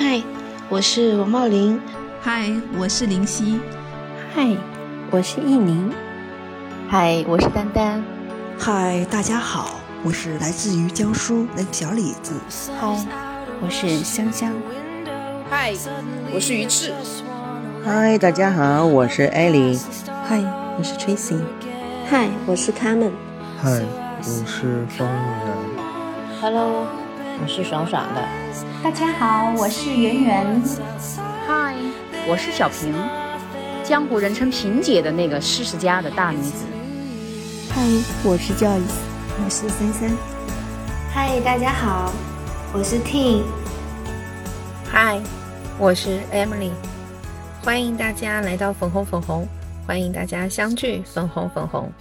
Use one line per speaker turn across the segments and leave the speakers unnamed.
嗨，我是王茂林。
嗨，我是林夕。
嗨，我是易宁。
嗨，我是丹丹。
嗨，大家好，我是来自于江苏的小李子。
嗨，我是香香。
嗨，我是鱼翅。
嗨，大家好，我是艾琳。
嗨，我是 Tracy。
嗨，我是 Carmen。
嗨，我是方玉然。
Hello，我是爽爽的。
大家好，我是圆圆。
嗨，我是小平，江湖人称萍姐的那个诗诗家的大女子。
嗨，我是 Joyce，
我是森森。
嗨，大家好，我是 Ting。
嗨，我是 Emily。欢迎大家来到粉红粉红，欢迎大家相聚粉红粉红。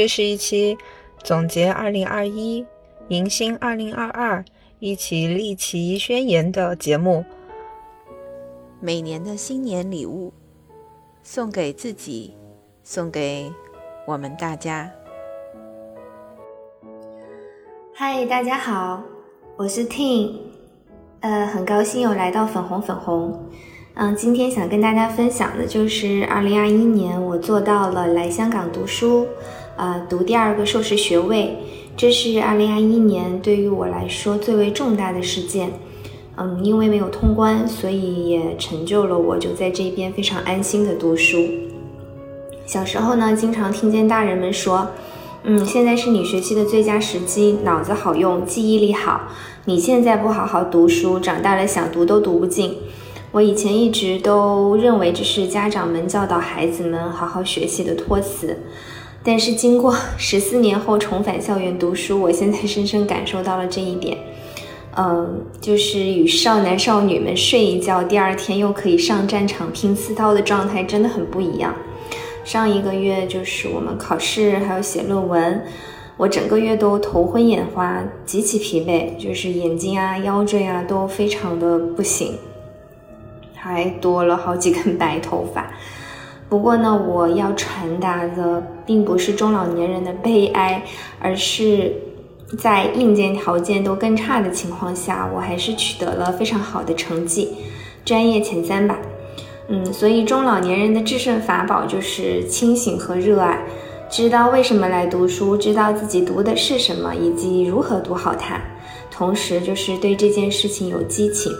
这是一期总结二零二一、迎新二零二二，一起立旗宣言的节目。
每年的新年礼物，送给自己，送给我们大家。
嗨，大家好，我是 Ting，呃，很高兴又来到粉红粉红。嗯，今天想跟大家分享的就是二零二一年我做到了来香港读书。呃，读第二个硕士学位，这是二零二一年对于我来说最为重大的事件。嗯，因为没有通关，所以也成就了我，就在这边非常安心的读书。小时候呢，经常听见大人们说，嗯，现在是你学习的最佳时机，脑子好用，记忆力好。你现在不好好读书，长大了想读都读不进。我以前一直都认为这是家长们教导孩子们好好学习的托词。但是经过十四年后重返校园读书，我现在深深感受到了这一点。嗯，就是与少男少女们睡一觉，第二天又可以上战场拼刺刀的状态真的很不一样。上一个月就是我们考试还有写论文，我整个月都头昏眼花，极其疲惫，就是眼睛啊、腰椎啊都非常的不行，还多了好几根白头发。不过呢，我要传达的并不是中老年人的悲哀，而是在硬件条件都更差的情况下，我还是取得了非常好的成绩，专业前三吧。嗯，所以中老年人的制胜法宝就是清醒和热爱，知道为什么来读书，知道自己读的是什么，以及如何读好它，同时就是对这件事情有激情。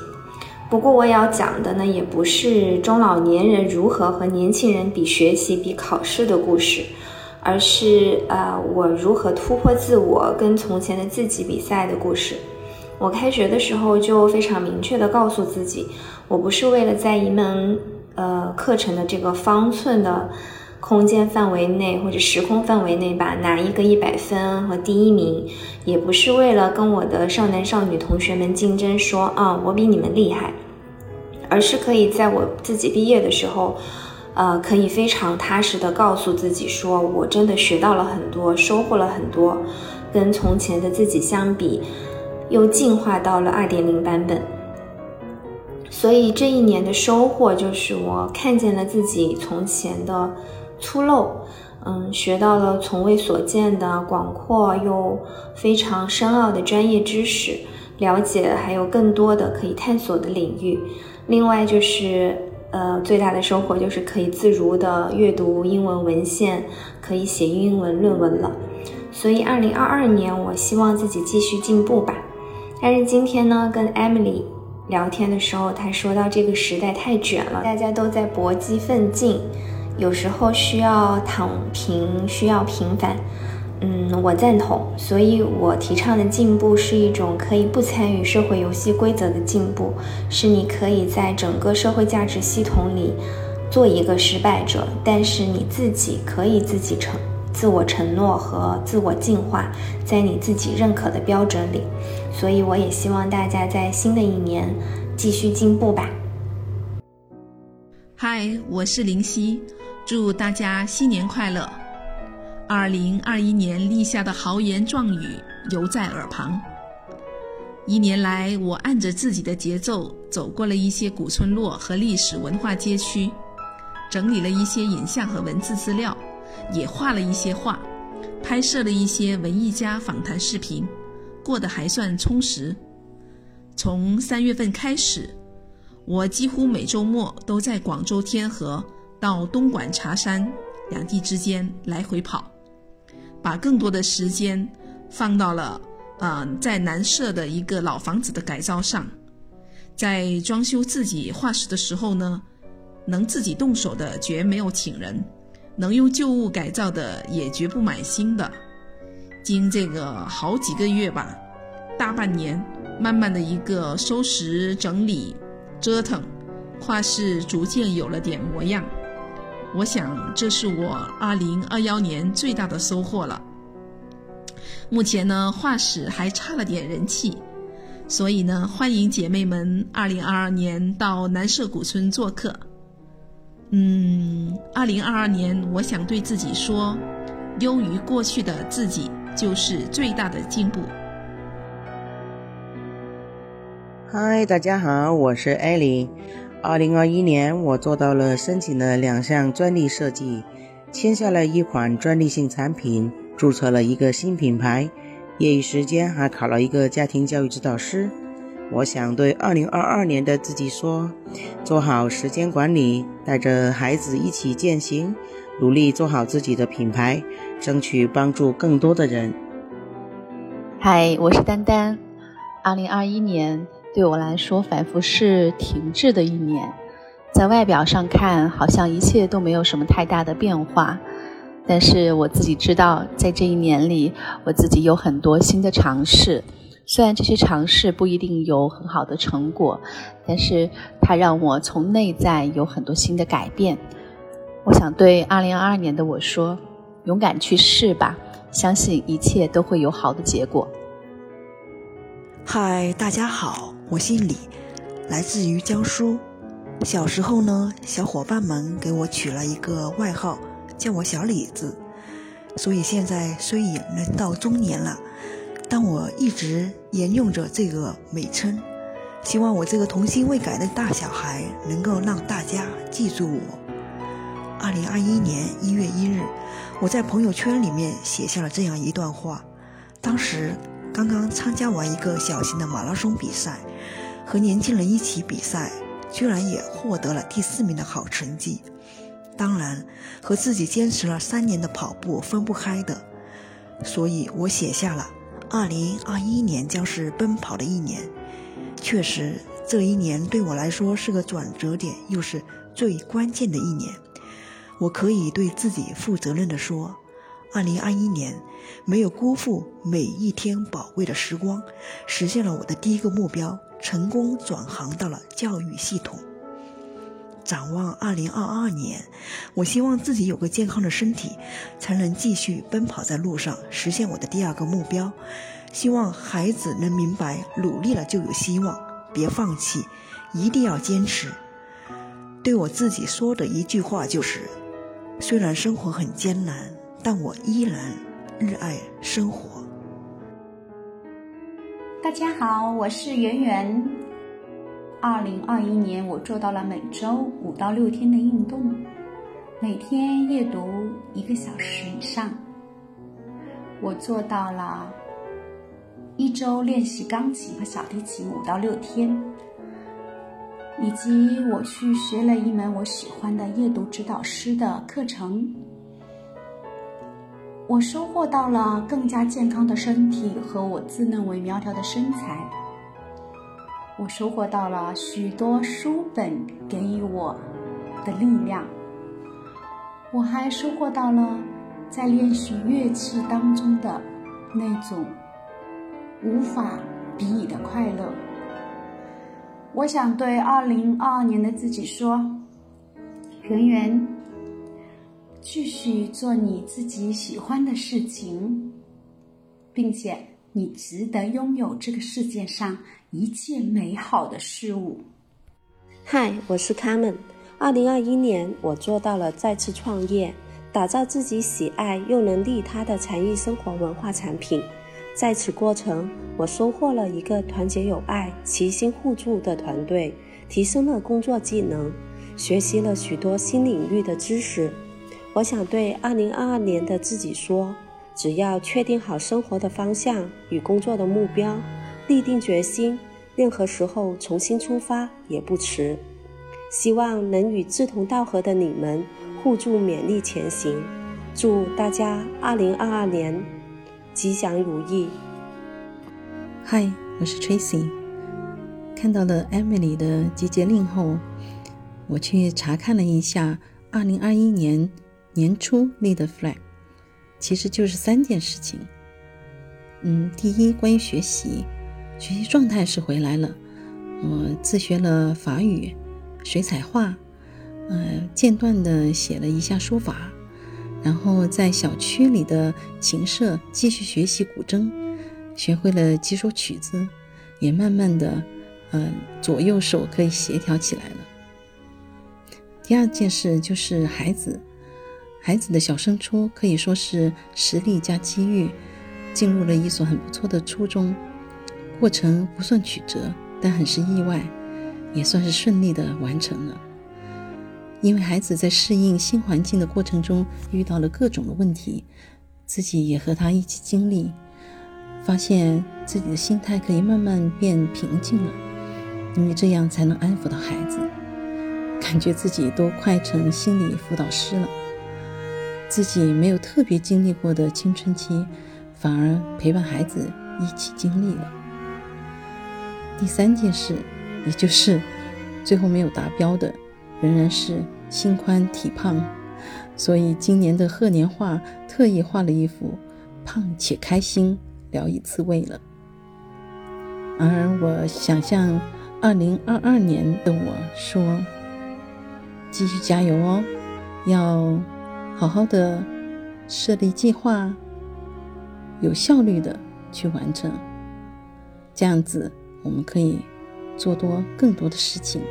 不过我要讲的呢，也不是中老年人如何和年轻人比学习、比考试的故事，而是呃我如何突破自我，跟从前的自己比赛的故事。我开学的时候就非常明确的告诉自己，我不是为了在一门呃课程的这个方寸的空间范围内或者时空范围内吧拿一个一百分和第一名，也不是为了跟我的少男少女同学们竞争，说啊我比你们厉害。而是可以在我自己毕业的时候，呃，可以非常踏实的告诉自己，说我真的学到了很多，收获了很多，跟从前的自己相比，又进化到了二点零版本。所以这一年的收获就是我看见了自己从前的粗陋，嗯，学到了从未所见的广阔又非常深奥的专业知识，了解还有更多的可以探索的领域。另外就是，呃，最大的收获就是可以自如的阅读英文文献，可以写英文论文了。所以，二零二二年，我希望自己继续进步吧。但是今天呢，跟 Emily 聊天的时候，她说到这个时代太卷了，大家都在搏击奋进，有时候需要躺平，需要平凡。嗯，我赞同，所以我提倡的进步是一种可以不参与社会游戏规则的进步，是你可以在整个社会价值系统里做一个失败者，但是你自己可以自己承自我承诺和自我进化，在你自己认可的标准里，所以我也希望大家在新的一年继续进步吧。
嗨，我是林夕，祝大家新年快乐。二零二一年立下的豪言壮语犹在耳旁。一年来，我按着自己的节奏走过了一些古村落和历史文化街区，整理了一些影像和文字资料，也画了一些画，拍摄了一些文艺家访谈视频，过得还算充实。从三月份开始，我几乎每周末都在广州天河到东莞茶山两地之间来回跑，把更多的时间放到了呃在南社的一个老房子的改造上。在装修自己画室的时候呢，能自己动手的绝没有请人，能用旧物改造的也绝不买新的。经这个好几个月吧，大半年，慢慢的一个收拾整理、折腾，画室逐渐有了点模样。我想这是我二零二幺年最大的收获了。目前呢，画室还差了点人气。所以呢，欢迎姐妹们二零二二年到南社古村做客。嗯，二零二二年，我想对自己说，优于过去的自己就是最大的进步。
嗨，大家好，我是艾琳。二零二一年，我做到了申请了两项专利设计，签下了一款专利性产品，注册了一个新品牌。业余时间还考了一个家庭教育指导师。我想对二零二二年的自己说：做好时间管理，带着孩子一起践行，努力做好自己的品牌，争取帮助更多的人。
嗨，我是丹丹。二零二一年对我来说，反复是停滞的一年。在外表上看，好像一切都没有什么太大的变化。但是我自己知道，在这一年里，我自己有很多新的尝试。虽然这些尝试不一定有很好的成果，但是它让我从内在有很多新的改变。我想对2022年的我说：勇敢去试吧，相信一切都会有好的结果。
嗨，大家好，我姓李，来自于江苏。小时候呢，小伙伴们给我取了一个外号。叫我小李子，所以现在虽已人到中年了，但我一直沿用着这个美称。希望我这个童心未改的大小孩能够让大家记住我。二零二一年一月一日，我在朋友圈里面写下了这样一段话：当时刚刚参加完一个小型的马拉松比赛，和年轻人一起比赛，居然也获得了第四名的好成绩。当然，和自己坚持了三年的跑步分不开的，所以我写下了“二零二一年将是奔跑的一年”。确实，这一年对我来说是个转折点，又是最关键的一年。我可以对自己负责任地说，二零二一年没有辜负每一天宝贵的时光，实现了我的第一个目标，成功转行到了教育系统。展望二零二二年，我希望自己有个健康的身体，才能继续奔跑在路上，实现我的第二个目标。希望孩子能明白，努力了就有希望，别放弃，一定要坚持。对我自己说的一句话就是：虽然生活很艰难，但我依然热爱生活。
大家好，我是圆圆。二零二一年，我做到了每周五到六天的运动，每天阅读一个小时以上。我做到了一周练习钢琴和小提琴五到六天，以及我去学了一门我喜欢的阅读指导师的课程。我收获到了更加健康的身体和我自认为苗条的身材。我收获到了许多书本给予我的力量，我还收获到了在练习乐器当中的那种无法比拟的快乐。我想对二零二二年的自己说：圆圆，继续做你自己喜欢的事情，并且。你值得拥有这个世界上一切美好的事物。
嗨，我是卡门。二零二一年，我做到了再次创业，打造自己喜爱又能利他的禅意生活文化产品。在此过程，我收获了一个团结友爱、齐心互助的团队，提升了工作技能，学习了许多新领域的知识。我想对二零二二年的自己说。只要确定好生活的方向与工作的目标，立定决心，任何时候重新出发也不迟。希望能与志同道合的你们互助勉励前行。祝大家二零二二年吉祥如意。
嗨，我是 Tracy。看到了 Emily 的集结令后，我去查看了一下二零二一年年初立的 flag，其实就是三件事情。嗯，第一，关于学习，学习状态是回来了，我自学了法语。水彩画，呃，间断的写了一下书法，然后在小区里的琴社继续学习古筝，学会了几首曲子，也慢慢的，呃，左右手可以协调起来了。第二件事就是孩子，孩子的小升初可以说是实力加机遇，进入了一所很不错的初中，过程不算曲折，但很是意外。也算是顺利的完成了，因为孩子在适应新环境的过程中遇到了各种的问题，自己也和他一起经历，发现自己的心态可以慢慢变平静了，因为这样才能安抚到孩子，感觉自己都快成心理辅导师了，自己没有特别经历过的青春期，反而陪伴孩子一起经历了。第三件事。也就是最后没有达标的，仍然是心宽体胖，所以今年的贺年画特意画了一幅胖且开心，聊以自慰了。而我想向二零二二年的我说：继续加油哦，要好好的设立计划，有效率的去完成，这样子我们可以。做多更多的事情，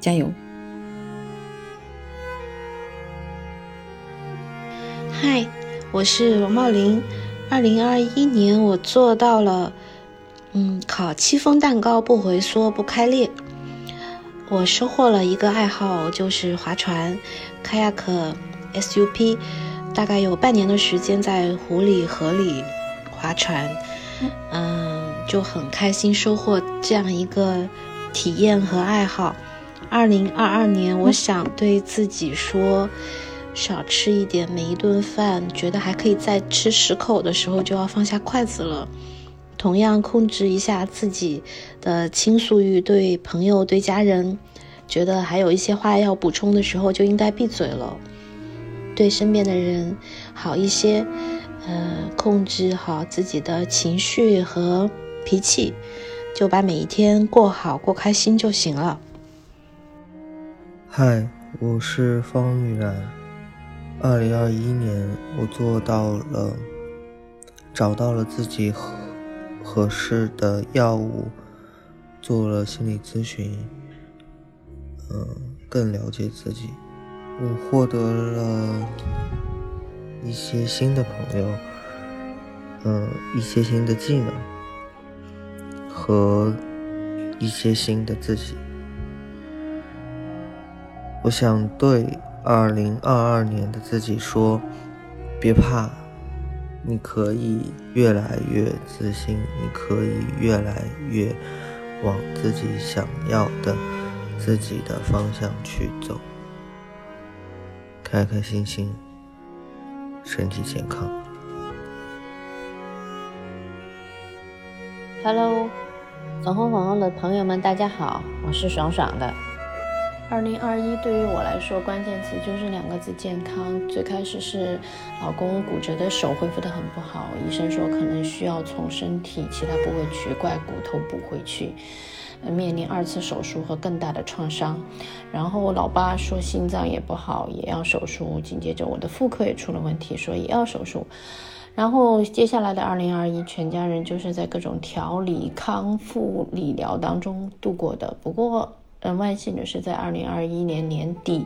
加油！
嗨，我是王茂林。二零二一年，我做到了，嗯，烤戚风蛋糕不回缩不开裂。我收获了一个爱好，就是划船，kayak SUP，大概有半年的时间在湖里、河里划船，嗯。就很开心收获这样一个体验和爱好。二零二二年，我想对自己说，少吃一点，每一顿饭觉得还可以再吃十口的时候，就要放下筷子了。同样控制一下自己的倾诉欲，对朋友、对家人，觉得还有一些话要补充的时候，就应该闭嘴了。对身边的人好一些，呃，控制好自己的情绪和。脾气，就把每一天过好、过开心就行了。
嗨，我是方玉然。二零二一年，我做到了，找到了自己和合适的药物，做了心理咨询，嗯，更了解自己。我获得了一些新的朋友，嗯，一些新的技能。和一些新的自己，我想对二零二二年的自己说：别怕，你可以越来越自信，你可以越来越往自己想要的自己的方向去走，开开心心，身体健康。
Hello。粉红粉红的朋友们，大家好，我是爽爽的。
二零二一对于我来说，关键词就是两个字：健康。最开始是老公骨折的手恢复得很不好，医生说可能需要从身体其他部位取块骨头补回去，面临二次手术和更大的创伤。然后我老爸说心脏也不好，也要手术。紧接着我的妇科也出了问题，说也要手术。然后接下来的二零二一，全家人就是在各种调理、康复、理疗当中度过的。不过，嗯，万幸的是，在二零二一年年底，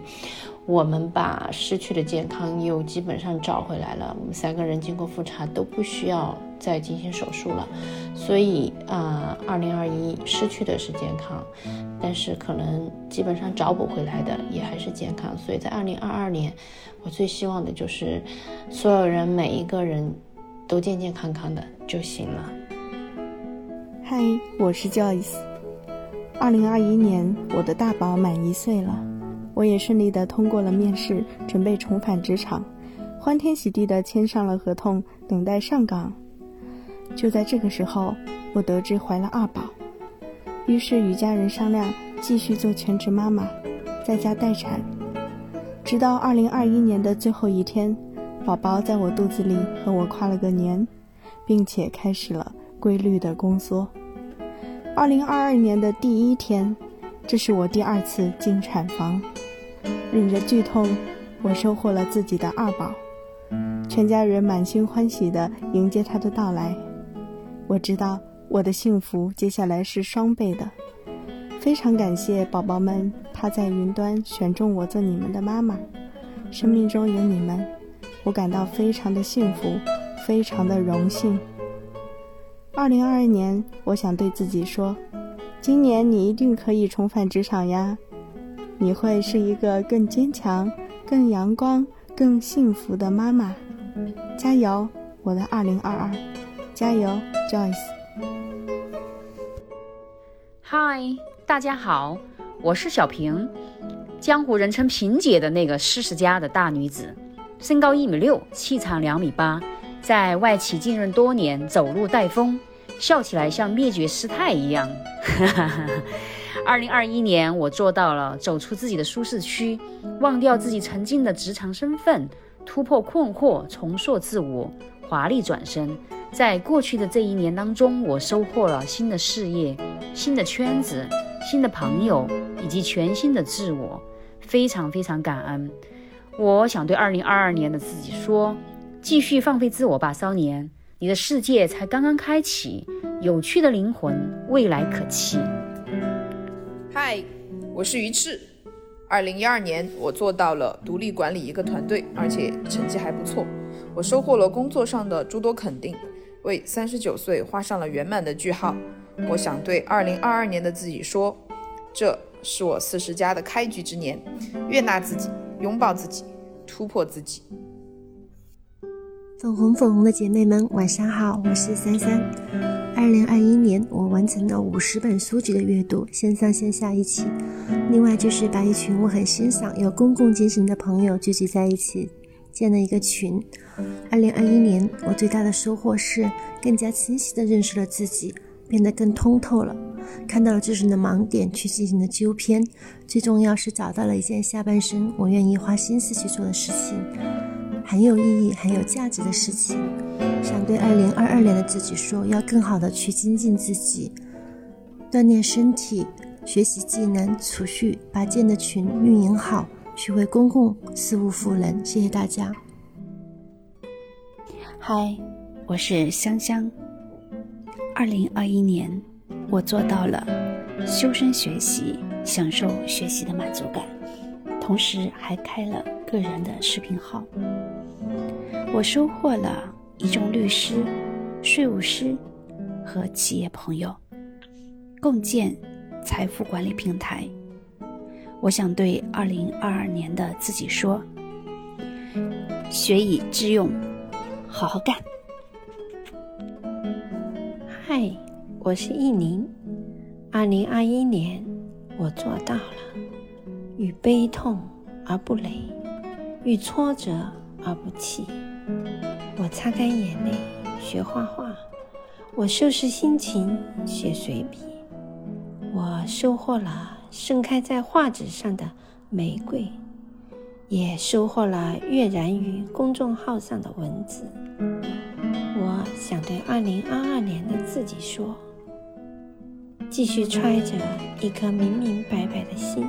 我们把失去的健康又基本上找回来了。我们三个人经过复查都不需要再进行手术了，所以啊，二零二一失去的是健康，但是可能基本上找补回来的也还是健康。所以在二零二二年，我最希望的就是所有人每一个人都健健康康的就行了。
嗨，我是 Joyce。二零二一年，我的大宝满一岁了。我也顺利的通过了面试，准备重返职场，欢天喜地的签上了合同，等待上岗。就在这个时候，我得知怀了二宝，于是与家人商量，继续做全职妈妈，在家待产，直到二零二一年的最后一天，宝宝在我肚子里和我跨了个年，并且开始了规律的宫缩。二零二二年的第一天，这是我第二次进产房。忍着剧痛，我收获了自己的二宝，全家人满心欢喜地迎接他的到来。我知道我的幸福接下来是双倍的，非常感谢宝宝们趴在云端选中我做你们的妈妈。生命中有你们，我感到非常的幸福，非常的荣幸。二零二二年，我想对自己说，今年你一定可以重返职场呀。你会是一个更坚强、更阳光、更幸福的妈妈，加油，我的二零二二，加油，Joyce。
嗨，大家好，我是小平，江湖人称平姐的那个四十加的大女子，身高一米六，气场两米八，在外企浸润多年，走路带风，笑起来像灭绝师太一样。哈哈哈。二零二一年，我做到了走出自己的舒适区，忘掉自己曾经的职场身份，突破困惑，重塑自我，华丽转身。在过去的这一年当中，我收获了新的事业、新的圈子、新的朋友以及全新的自我，非常非常感恩。我想对二零二二年的自己说：继续放飞自我吧，少年，你的世界才刚刚开启，有趣的灵魂，未来可期。
嗨，我是鱼翅。二零一二年，我做到了独立管理一个团队，而且成绩还不错。我收获了工作上的诸多肯定，为三十九岁画上了圆满的句号。我想对二零二二年的自己说，这是我四十加的开局之年，悦纳自己，拥抱自己，突破自己。
粉红粉红的姐妹们，晚上好，我是三三。二零二一年，我完成了五十本书籍的阅读，线上线下一起。另外就是把一群我很欣赏、有公共精神的朋友聚集在一起，建了一个群。二零二一年，我最大的收获是更加清晰地认识了自己，变得更通透了，看到了自身的盲点去进行了纠偏。最重要是找到了一件下半生我愿意花心思去做的事情，很有意义、很有价值的事情。想对二零二二年的自己说，要更好的去精进自己，锻炼身体，学习技能，储蓄，把建的群运营好，去为公共事务赋能。谢谢大家。
嗨，我是香香。二零二一年，我做到了修身学习，享受学习的满足感，同时还开了个人的视频号。我收获了。一众律师、税务师和企业朋友共建财富管理平台。我想对二零二二年的自己说：学以致用，好好干。
嗨，我是易宁。二零二一年，我做到了遇悲痛而不馁，遇挫折而不气。我擦干眼泪学画画，我收拾心情写随笔，我收获了盛开在画纸上的玫瑰，也收获了跃然于公众号上的文字。我想对二零二二年的自己说：继续揣着一颗明明白白的心，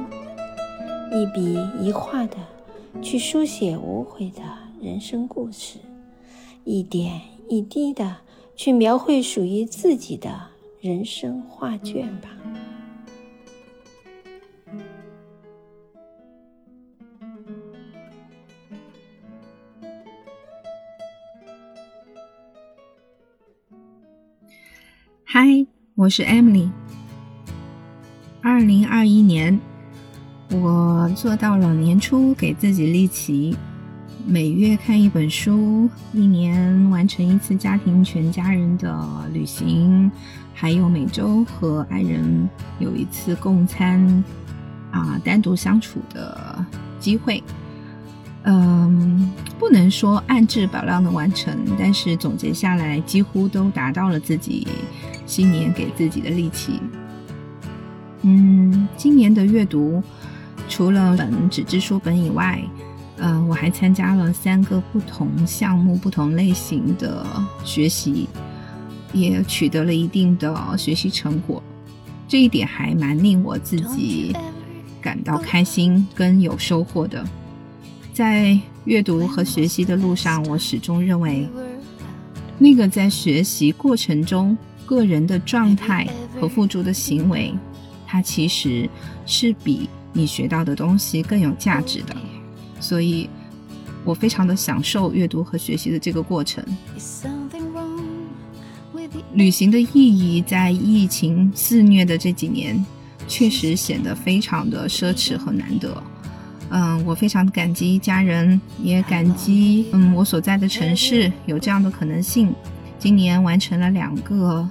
一笔一画的去书写无悔的人生故事。一点一滴的去描绘属于自己的人生画卷吧。
嗨，我是 Emily。二零二一年，我做到了年初给自己立起每月看一本书，一年完成一次家庭全家人的旅行，还有每周和爱人有一次共餐啊，单独相处的机会。嗯，不能说按质保量的完成，但是总结下来，几乎都达到了自己新年给自己的力气。嗯，今年的阅读除了本纸质书本以外，呃，我还参加了三个不同项目、不同类型的学习，也取得了一定的学习成果。这一点还蛮令我自己感到开心跟有收获的。在阅读和学习的路上，我始终认为，那个在学习过程中个人的状态和付出的行为，它其实是比你学到的东西更有价值的。所以，我非常的享受阅读和学习的这个过程。旅行的意义，在疫情肆虐的这几年，确实显得非常的奢侈和难得。嗯，我非常感激家人，也感激嗯我所在的城市有这样的可能性。今年完成了两个，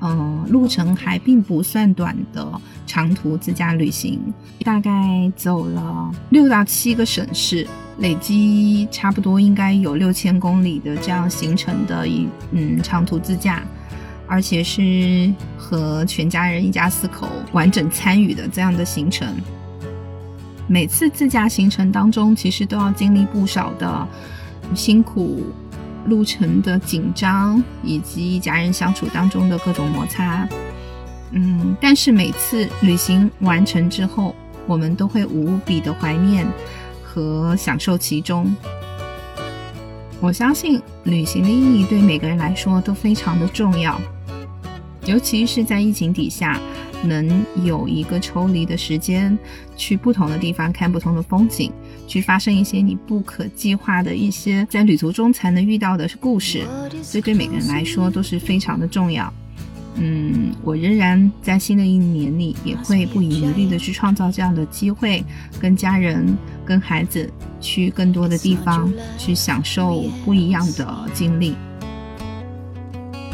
嗯，路程还并不算短的长途自驾旅行，大概走了六到七个省市，累积差不多应该有六千公里的这样行程的一嗯长途自驾，而且是和全家人一家四口完整参与的这样的行程。每次自驾行程当中，其实都要经历不少的辛苦、路程的紧张，以及家人相处当中的各种摩擦。嗯，但是每次旅行完成之后，我们都会无比的怀念和享受其中。我相信旅行的意义对每个人来说都非常的重要，尤其是在疫情底下。能有一个抽离的时间，去不同的地方看不同的风景，去发生一些你不可计划的一些在旅途中才能遇到的故事，这对每个人来说都是非常的重要。嗯，我仍然在新的一年里也会不遗余力的去创造这样的机会，跟家人、跟孩子去更多的地方，去享受不一样的经历。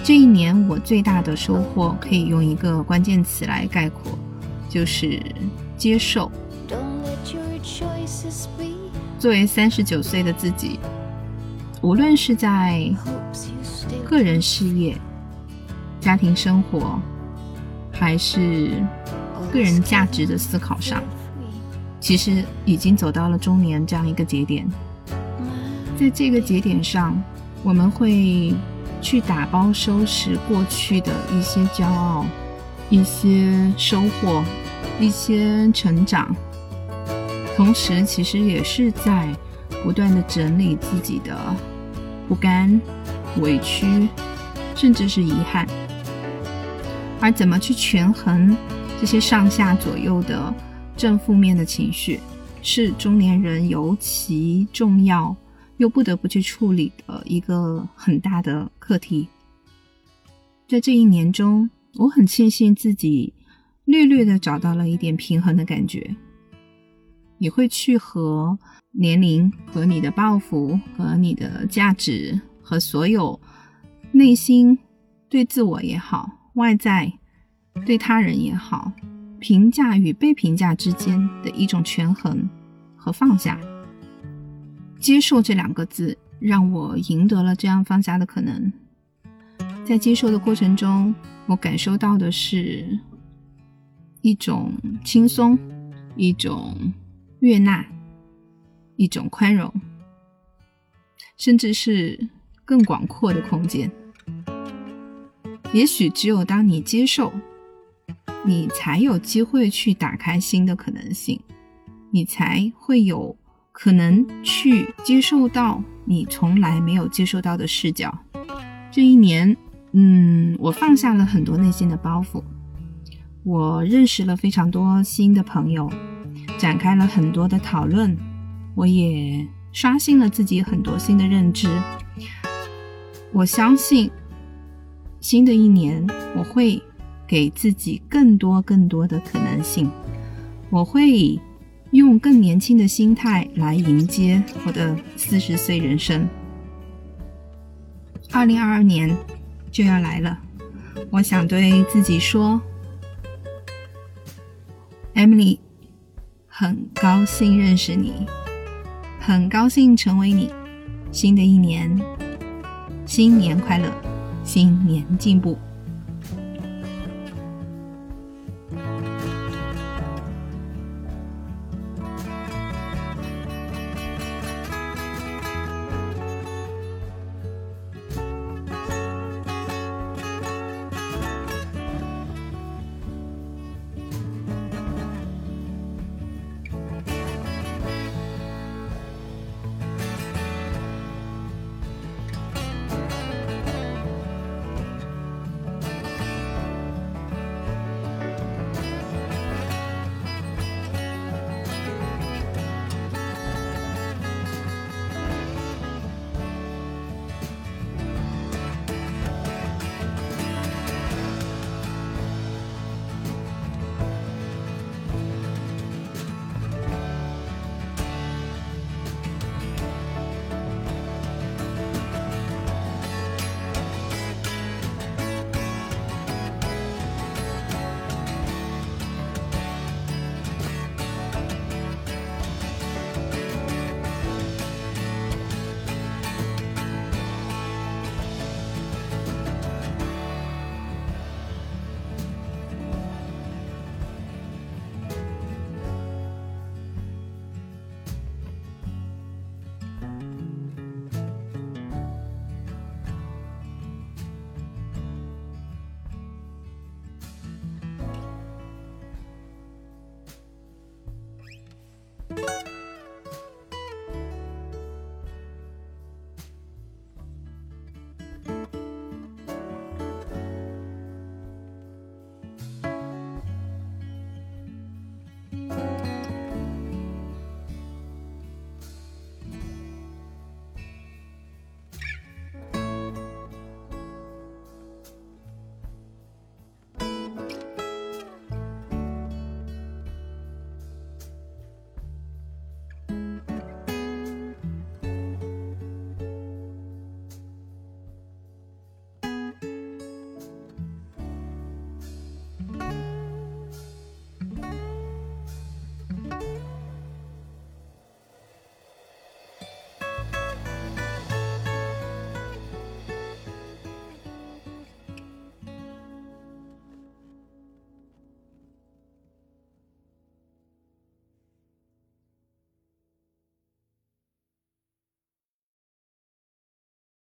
这一年我最大的收获可以用一个关键词来概括，就是接受。作为三十九岁的自己，无论是在个人事业、家庭生活，还是个人价值的思考上，其实已经走到了中年这样一个节点。在这个节点上，我们会。去打包收拾过去的一些骄傲、一些收获、一些成长，同时其实也是在不断的整理自己的不甘、委屈，甚至是遗憾。而怎么去权衡这些上下左右的正负面的情绪，是中年人尤其重要。又不得不去处理的一个很大的课题。在这一年中，我很庆幸自己略略的找到了一点平衡的感觉。你会去和年龄、和你的抱负、和你的价值、和所有内心对自我也好、外在对他人也好、评价与被评价之间的一种权衡和放下。接受这两个字，让我赢得了这样放下的可能。在接受的过程中，我感受到的是一种轻松，一种悦纳，一种宽容，甚至是更广阔的空间。也许只有当你接受，你才有机会去打开新的可能性，你才会有。可能去接受到你从来没有接受到的视角。这一年，嗯，我放下了很多内心的包袱，我认识了非常多新的朋友，展开了很多的讨论，我也刷新了自己很多新的认知。我相信，新的一年，我会给自己更多更多的可能性，我会用更年轻的心态来迎接我的四十岁人生。二零二二年就要来了，我想对自己说，Emily，很高兴认识你，很高兴成为你。新的一年，新年快乐，新年进步。